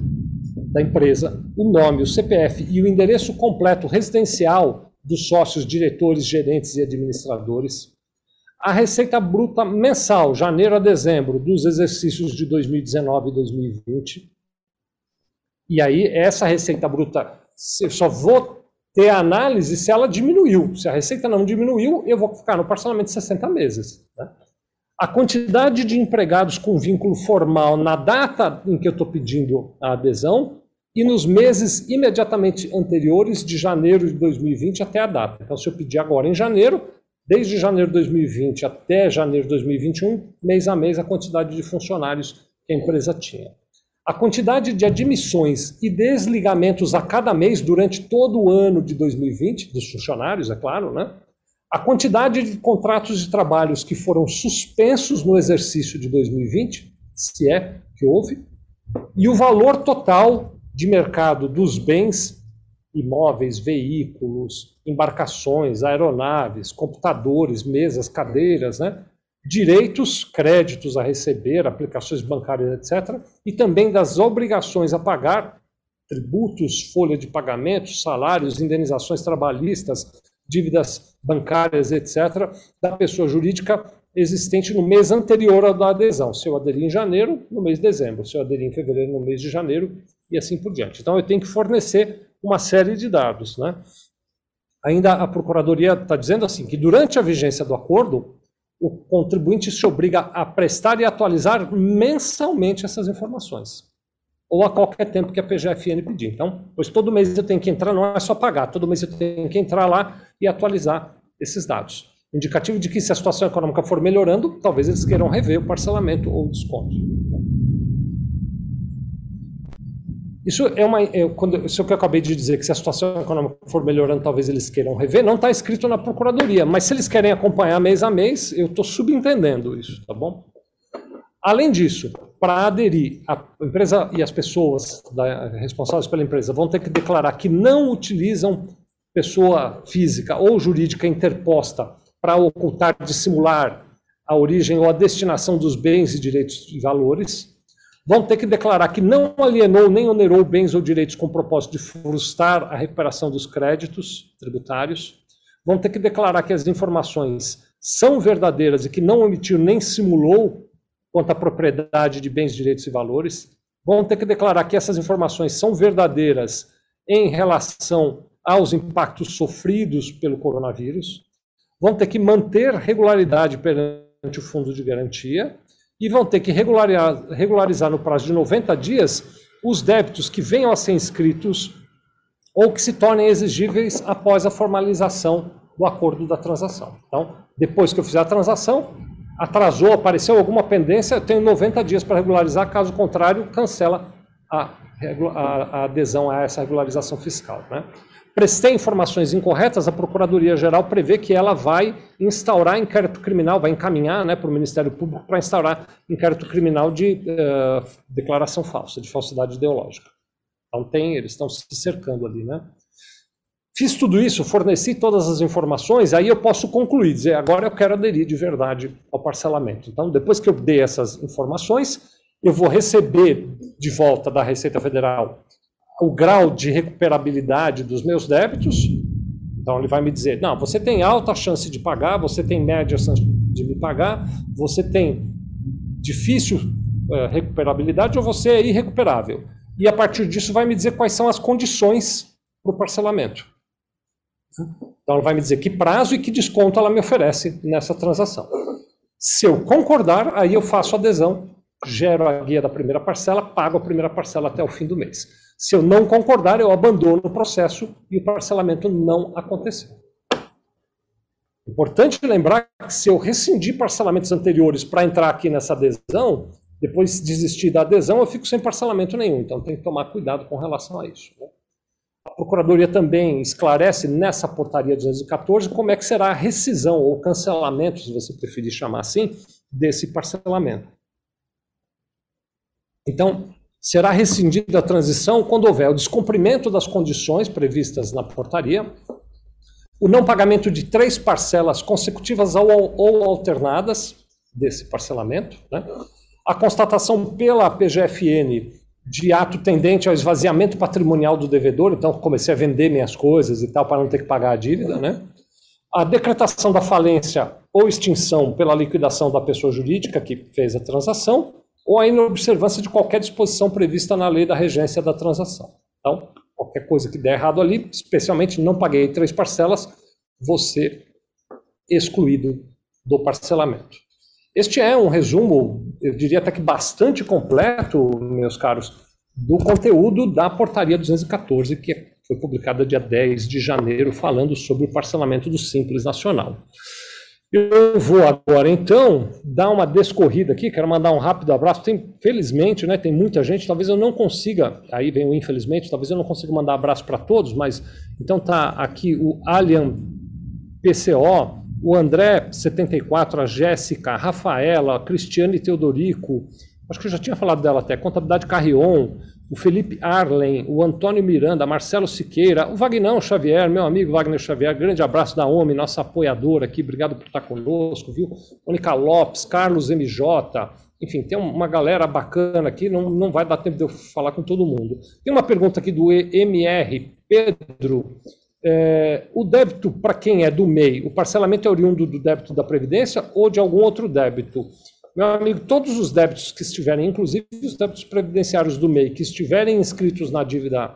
da empresa, o nome, o CPF e o endereço completo residencial dos sócios, diretores, gerentes e administradores, a receita bruta mensal, janeiro a dezembro, dos exercícios de 2019 e 2020. E aí, essa receita bruta, eu só vou ter análise se ela diminuiu. Se a receita não diminuiu, eu vou ficar no parcelamento de 60 meses. Né? A quantidade de empregados com vínculo formal na data em que eu estou pedindo a adesão e nos meses imediatamente anteriores de janeiro de 2020 até a data. Então, se eu pedir agora em janeiro, desde janeiro de 2020 até janeiro de 2021, mês a mês, a quantidade de funcionários que a empresa tinha. A quantidade de admissões e desligamentos a cada mês durante todo o ano de 2020, dos funcionários, é claro, né? A quantidade de contratos de trabalhos que foram suspensos no exercício de 2020, se é que houve, e o valor total de mercado dos bens imóveis, veículos, embarcações, aeronaves, computadores, mesas, cadeiras, né? Direitos, créditos a receber, aplicações bancárias, etc., e também das obrigações a pagar, tributos, folha de pagamento, salários, indenizações trabalhistas, dívidas bancárias, etc., da pessoa jurídica existente no mês anterior à adesão. Se eu aderir em janeiro, no mês de dezembro. Se eu aderir em fevereiro, no mês de janeiro, e assim por diante. Então, eu tenho que fornecer uma série de dados. Né? Ainda a Procuradoria está dizendo assim, que durante a vigência do acordo, o contribuinte se obriga a prestar e atualizar mensalmente essas informações. Ou a qualquer tempo que a PGFN pedir. Então, pois todo mês eu tenho que entrar, não é só pagar, todo mês eu tenho que entrar lá e atualizar esses dados. Indicativo de que se a situação econômica for melhorando, talvez eles queiram rever o parcelamento ou o desconto. Isso é uma. É, quando, isso que eu acabei de dizer, que se a situação econômica for melhorando, talvez eles queiram rever, não está escrito na Procuradoria. Mas se eles querem acompanhar mês a mês, eu estou subentendendo isso, tá bom? Além disso, para aderir, a empresa e as pessoas da, responsáveis pela empresa vão ter que declarar que não utilizam pessoa física ou jurídica interposta para ocultar, dissimular a origem ou a destinação dos bens e direitos e valores vão ter que declarar que não alienou nem onerou bens ou direitos com o propósito de frustrar a recuperação dos créditos tributários, vão ter que declarar que as informações são verdadeiras e que não omitiu nem simulou quanto à propriedade de bens, direitos e valores, vão ter que declarar que essas informações são verdadeiras em relação aos impactos sofridos pelo coronavírus, vão ter que manter regularidade perante o fundo de garantia e vão ter que regularizar, regularizar no prazo de 90 dias os débitos que venham a ser inscritos ou que se tornem exigíveis após a formalização do acordo da transação. Então, depois que eu fizer a transação, atrasou, apareceu alguma pendência, eu tenho 90 dias para regularizar, caso contrário, cancela a, a, a adesão a essa regularização fiscal. Né? Prestei informações incorretas, a Procuradoria-Geral prevê que ela vai instaurar inquérito criminal, vai encaminhar né, para o Ministério Público para instaurar inquérito criminal de uh, declaração falsa, de falsidade ideológica. Então tem, eles estão se cercando ali, né? Fiz tudo isso, forneci todas as informações, aí eu posso concluir, dizer, agora eu quero aderir de verdade ao parcelamento. Então, depois que eu dei essas informações, eu vou receber de volta da Receita Federal o grau de recuperabilidade dos meus débitos. Então, ele vai me dizer: não, você tem alta chance de pagar, você tem média chance de me pagar, você tem difícil uh, recuperabilidade ou você é irrecuperável. E a partir disso, vai me dizer quais são as condições para o parcelamento. Então ela vai me dizer que prazo e que desconto ela me oferece nessa transação. Se eu concordar, aí eu faço adesão, gero a guia da primeira parcela, pago a primeira parcela até o fim do mês. Se eu não concordar, eu abandono o processo e o parcelamento não aconteceu. Importante lembrar que se eu rescindir parcelamentos anteriores para entrar aqui nessa adesão, depois desistir da adesão, eu fico sem parcelamento nenhum. Então tem que tomar cuidado com relação a isso. Né? A Procuradoria também esclarece nessa portaria 214 como é que será a rescisão ou cancelamento, se você preferir chamar assim, desse parcelamento. Então, será rescindida a transição quando houver o descumprimento das condições previstas na portaria, o não pagamento de três parcelas consecutivas ou alternadas desse parcelamento, né? a constatação pela PGFN de ato tendente ao esvaziamento patrimonial do devedor, então comecei a vender minhas coisas e tal para não ter que pagar a dívida, né? A decretação da falência ou extinção pela liquidação da pessoa jurídica que fez a transação, ou a inobservância de qualquer disposição prevista na lei da regência da transação. Então, qualquer coisa que der errado ali, especialmente não paguei três parcelas, você excluído do parcelamento. Este é um resumo, eu diria até que bastante completo, meus caros, do conteúdo da portaria 214, que foi publicada dia 10 de janeiro, falando sobre o parcelamento do Simples Nacional. Eu vou agora, então, dar uma descorrida aqui, quero mandar um rápido abraço. Tem, felizmente, né, tem muita gente, talvez eu não consiga, aí vem o infelizmente, talvez eu não consiga mandar abraço para todos, mas então tá aqui o Alien PCO, o André 74, a Jéssica, a Rafaela, a Cristiane Teodorico, acho que eu já tinha falado dela até, Contabilidade Carrion, o Felipe Arlen, o Antônio Miranda, Marcelo Siqueira, o Vagnão Xavier, meu amigo Wagner Xavier, grande abraço da OMI, nossa apoiadora aqui, obrigado por estar conosco, viu? Mônica Lopes, Carlos MJ, enfim, tem uma galera bacana aqui, não, não vai dar tempo de eu falar com todo mundo. Tem uma pergunta aqui do MR Pedro, é, o débito, para quem é do MEI, o parcelamento é oriundo do débito da Previdência ou de algum outro débito? Meu amigo, todos os débitos que estiverem, inclusive os débitos previdenciários do MEI, que estiverem inscritos na dívida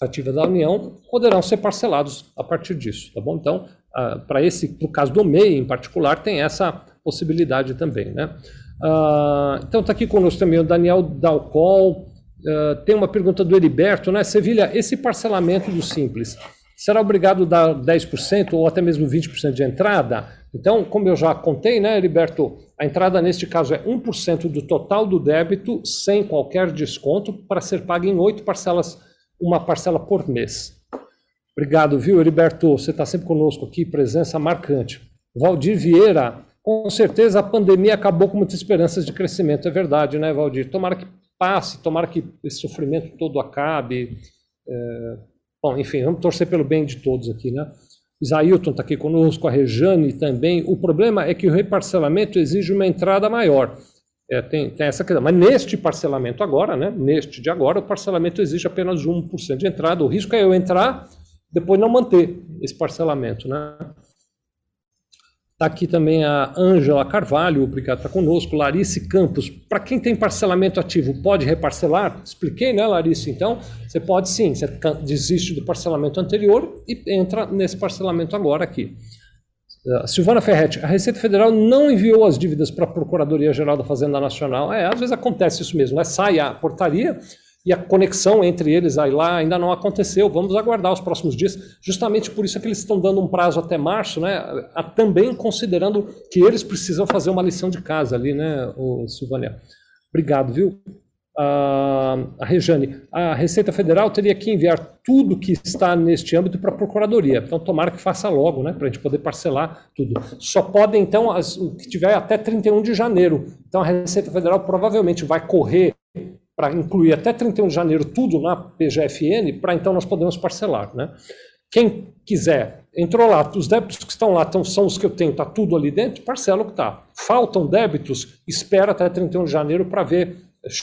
ativa da União, poderão ser parcelados a partir disso, tá bom? Então, uh, para esse, no caso do MEI em particular, tem essa possibilidade também, né? Uh, então, está aqui conosco também o Daniel Dalcol, uh, tem uma pergunta do Heriberto, né? Sevilha, esse parcelamento do Simples, será obrigado a dar 10% ou até mesmo 20% de entrada. Então, como eu já contei, né, Heriberto, a entrada neste caso é 1% do total do débito, sem qualquer desconto, para ser pago em oito parcelas, uma parcela por mês. Obrigado, viu, Heriberto? Você está sempre conosco aqui, presença marcante. Valdir Vieira, com certeza a pandemia acabou com muitas esperanças de crescimento, é verdade, né, Valdir? Tomara que passe, tomara que esse sofrimento todo acabe. É Bom, enfim, vamos torcer pelo bem de todos aqui, né? Isailton está aqui conosco, a Rejane também. O problema é que o reparcelamento exige uma entrada maior. É, tem, tem, essa questão. Mas neste parcelamento agora, né, neste de agora, o parcelamento exige apenas 1% de entrada. O risco é eu entrar, depois não manter esse parcelamento. Né? Está aqui também a Ângela Carvalho, obrigado, está conosco. Larice Campos, para quem tem parcelamento ativo, pode reparcelar? Expliquei, né, Larice? Então, você pode sim, você desiste do parcelamento anterior e entra nesse parcelamento agora aqui. Uh, Silvana Ferretti, a Receita Federal não enviou as dívidas para a Procuradoria-Geral da Fazenda Nacional. É, às vezes acontece isso mesmo, né? sai a portaria e a conexão entre eles aí lá ainda não aconteceu. Vamos aguardar os próximos dias. Justamente por isso é que eles estão dando um prazo até março, né? A, também considerando que eles precisam fazer uma lição de casa ali, né, o Silvânia? Obrigado, viu? a Rejane, a Receita Federal teria que enviar tudo que está neste âmbito para a Procuradoria. Então, tomara que faça logo, né, para a gente poder parcelar tudo. Só podem, então, as, o que tiver até 31 de janeiro. Então, a Receita Federal provavelmente vai correr para incluir até 31 de janeiro tudo na PGFN, para então nós podemos parcelar. Né? Quem quiser, entrou lá, os débitos que estão lá tão, são os que eu tenho, está tudo ali dentro, parcela o que está. Faltam débitos, espera até 31 de janeiro para ver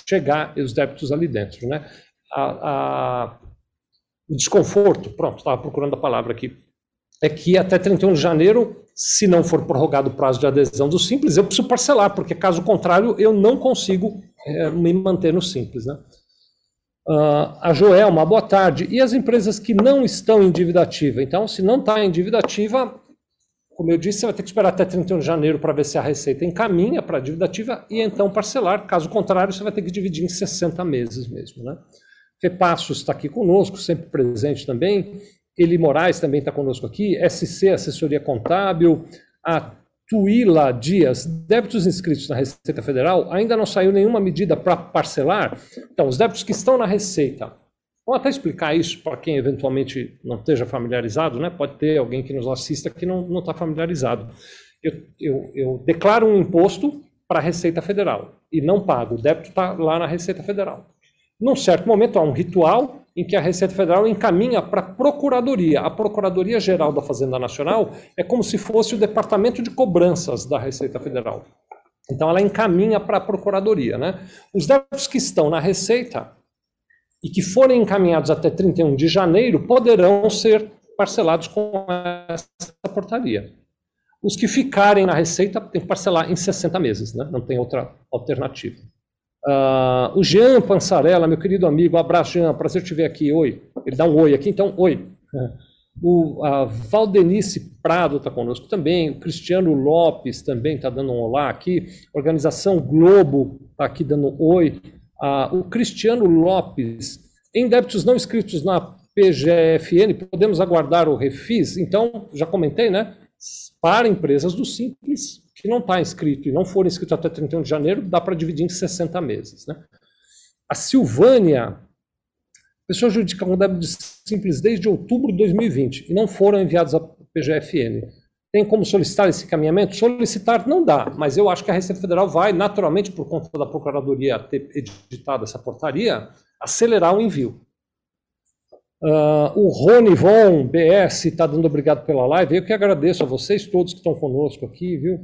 chegar os débitos ali dentro. Né? A, a, o desconforto, pronto, estava procurando a palavra aqui, é que até 31 de janeiro, se não for prorrogado o prazo de adesão do Simples, eu preciso parcelar, porque caso contrário eu não consigo é, me manter no Simples. Né? Uh, a Joelma, boa tarde. E as empresas que não estão em dívida ativa? Então, se não está em dívida ativa, como eu disse, você vai ter que esperar até 31 de janeiro para ver se a receita encaminha para a dívida ativa e então parcelar. Caso contrário, você vai ter que dividir em 60 meses mesmo. Né? Repassos está aqui conosco, sempre presente também. Eli Moraes também está conosco aqui. SC, Assessoria Contábil. A Tuila Dias, débitos inscritos na Receita Federal, ainda não saiu nenhuma medida para parcelar. Então, os débitos que estão na Receita Vou até explicar isso para quem eventualmente não esteja familiarizado, né? Pode ter alguém que nos assista que não está familiarizado. Eu, eu, eu, declaro um imposto para a Receita Federal e não pago. O débito está lá na Receita Federal. Num certo momento, há um ritual em que a Receita Federal encaminha para a Procuradoria. A Procuradoria Geral da Fazenda Nacional é como se fosse o departamento de cobranças da Receita Federal. Então, ela encaminha para a Procuradoria. Né? Os débitos que estão na Receita e que forem encaminhados até 31 de janeiro poderão ser parcelados com essa portaria. Os que ficarem na Receita têm que parcelar em 60 meses, né? não tem outra alternativa. Uh, o Jean Pansarella, meu querido amigo, abraço, Jean, prazer te ver aqui. Oi. Ele dá um oi aqui, então, oi. O a Valdenice Prado está conosco também, o Cristiano Lopes também está dando um olá aqui, Organização Globo está aqui dando oi, ah, o Cristiano Lopes, em débitos não inscritos na PGFN, podemos aguardar o refis? Então, já comentei, né? Para empresas do Simples, que não está inscrito e não for inscrito até 31 de janeiro, dá para dividir em 60 meses. Né? A Silvânia, pessoa jurídica com débito Simples desde outubro de 2020 e não foram enviados à PGFN. Tem como solicitar esse caminhamento? Solicitar não dá, mas eu acho que a Receita Federal vai, naturalmente, por conta da Procuradoria ter editado essa portaria, acelerar o envio. Uh, o Rony Von BS está dando obrigado pela live. Eu que agradeço a vocês todos que estão conosco aqui, viu?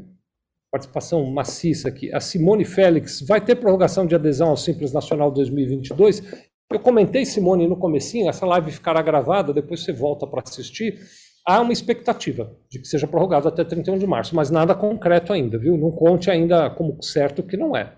Participação maciça aqui. A Simone Félix vai ter prorrogação de adesão ao Simples Nacional 2022. Eu comentei, Simone, no comecinho, essa live ficará gravada, depois você volta para assistir há uma expectativa de que seja prorrogado até 31 de março, mas nada concreto ainda, viu? Não conte ainda como certo que não é.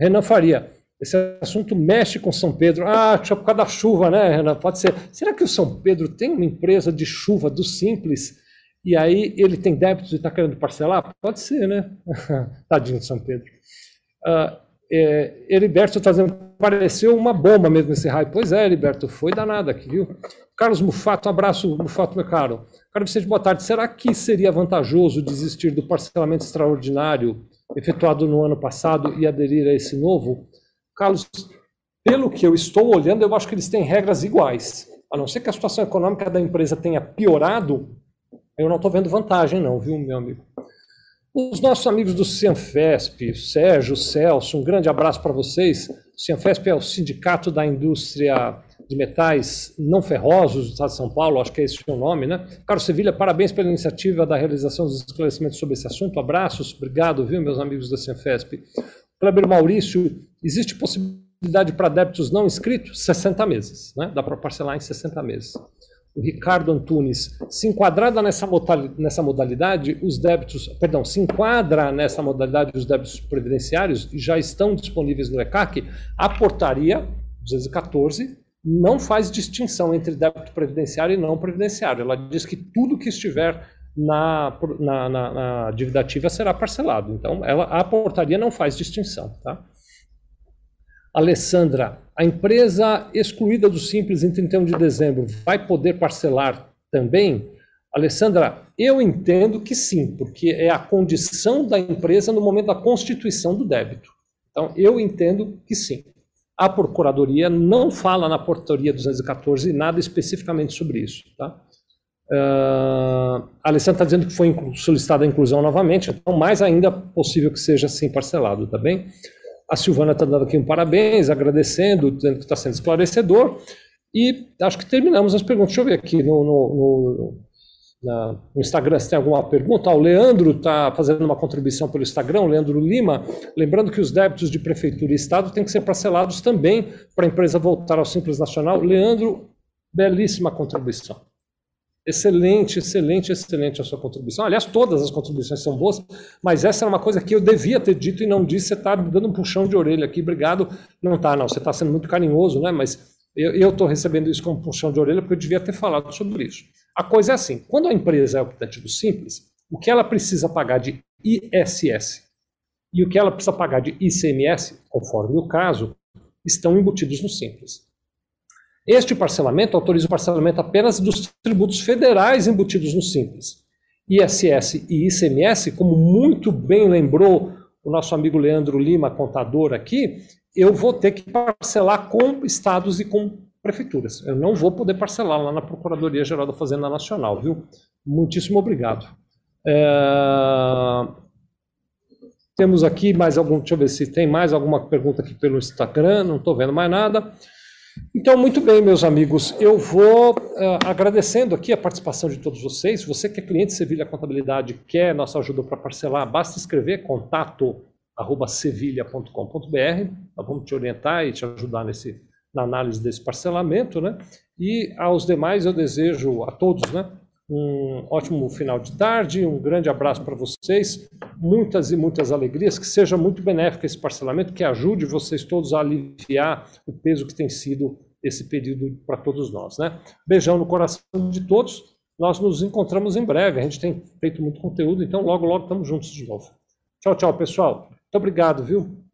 Renan Faria, esse assunto mexe com São Pedro. Ah, por causa da chuva, né, Renan? Pode ser. Será que o São Pedro tem uma empresa de chuva do Simples e aí ele tem débitos e está querendo parcelar? Pode ser, né? [laughs] Tadinho de São Pedro. Uh, é, Heriberto está dizendo pareceu uma bomba mesmo esse raio. Pois é, Heriberto, foi danado aqui, viu? Carlos Mufato, um abraço, Mufato, meu caro. Caro Vicente, boa tarde. Será que seria vantajoso desistir do parcelamento extraordinário efetuado no ano passado e aderir a esse novo? Carlos, pelo que eu estou olhando, eu acho que eles têm regras iguais. A não ser que a situação econômica da empresa tenha piorado, eu não estou vendo vantagem, não, viu, meu amigo? Os nossos amigos do Cianfesp, Sérgio, Celso, um grande abraço para vocês. O Cianfesp é o Sindicato da Indústria de Metais Não Ferrosos do Estado de São Paulo, acho que é esse o nome, né? Carlos Sevilha, parabéns pela iniciativa da realização dos esclarecimentos sobre esse assunto. Abraços, obrigado, viu, meus amigos da Cianfesp. Kleber Maurício, existe possibilidade para débitos não inscritos? 60 meses, né? Dá para parcelar em 60 meses. O Ricardo Antunes, se enquadrada nessa nessa modalidade, os débitos, perdão, se enquadra nessa modalidade os débitos previdenciários e já estão disponíveis no ECAC, a portaria 214 não faz distinção entre débito previdenciário e não previdenciário. Ela diz que tudo que estiver na, na, na, na dívida ativa será parcelado. Então, ela, a portaria não faz distinção. Tá? Alessandra, a empresa excluída do Simples em 31 de dezembro vai poder parcelar também? Alessandra, eu entendo que sim, porque é a condição da empresa no momento da constituição do débito. Então, eu entendo que sim. A Procuradoria não fala na Portaria 214 nada especificamente sobre isso. Tá? Uh, a Alessandra está dizendo que foi solicitada a inclusão novamente, então mais ainda possível que seja assim parcelado, tá bem? A Silvana está dando aqui um parabéns, agradecendo, dizendo que está sendo esclarecedor. E acho que terminamos as perguntas. Deixa eu ver aqui no, no, no, na, no Instagram se tem alguma pergunta. Ah, o Leandro está fazendo uma contribuição pelo Instagram, o Leandro Lima. Lembrando que os débitos de prefeitura e Estado têm que ser parcelados também para a empresa voltar ao Simples Nacional. Leandro, belíssima contribuição. Excelente, excelente, excelente a sua contribuição. Aliás, todas as contribuições são boas, mas essa é uma coisa que eu devia ter dito e não disse. Você está dando um puxão de orelha aqui, obrigado. Não está, não. Você está sendo muito carinhoso, né? Mas eu estou recebendo isso como puxão de orelha porque eu devia ter falado sobre isso. A coisa é assim: quando a empresa é optativo simples, o que ela precisa pagar de ISS e o que ela precisa pagar de ICMS, conforme o caso, estão embutidos no simples. Este parcelamento autoriza o parcelamento apenas dos tributos federais embutidos no Simples. ISS e ICMS, como muito bem lembrou o nosso amigo Leandro Lima, contador aqui, eu vou ter que parcelar com estados e com prefeituras. Eu não vou poder parcelar lá na Procuradoria Geral da Fazenda Nacional, viu? Muitíssimo obrigado. É... Temos aqui mais algum, deixa eu ver se tem mais alguma pergunta aqui pelo Instagram, não estou vendo mais nada. Então, muito bem, meus amigos, eu vou uh, agradecendo aqui a participação de todos vocês. Você que é cliente Sevilha Contabilidade, quer nossa ajuda para parcelar, basta escrever contato arroba sevilha.com.br, nós vamos te orientar e te ajudar nesse, na análise desse parcelamento, né? E aos demais eu desejo a todos, né? Um ótimo final de tarde, um grande abraço para vocês, muitas e muitas alegrias, que seja muito benéfico esse parcelamento, que ajude vocês todos a aliviar o peso que tem sido esse período para todos nós. Né? Beijão no coração de todos, nós nos encontramos em breve, a gente tem feito muito conteúdo, então logo, logo estamos juntos de novo. Tchau, tchau, pessoal. Muito obrigado, viu?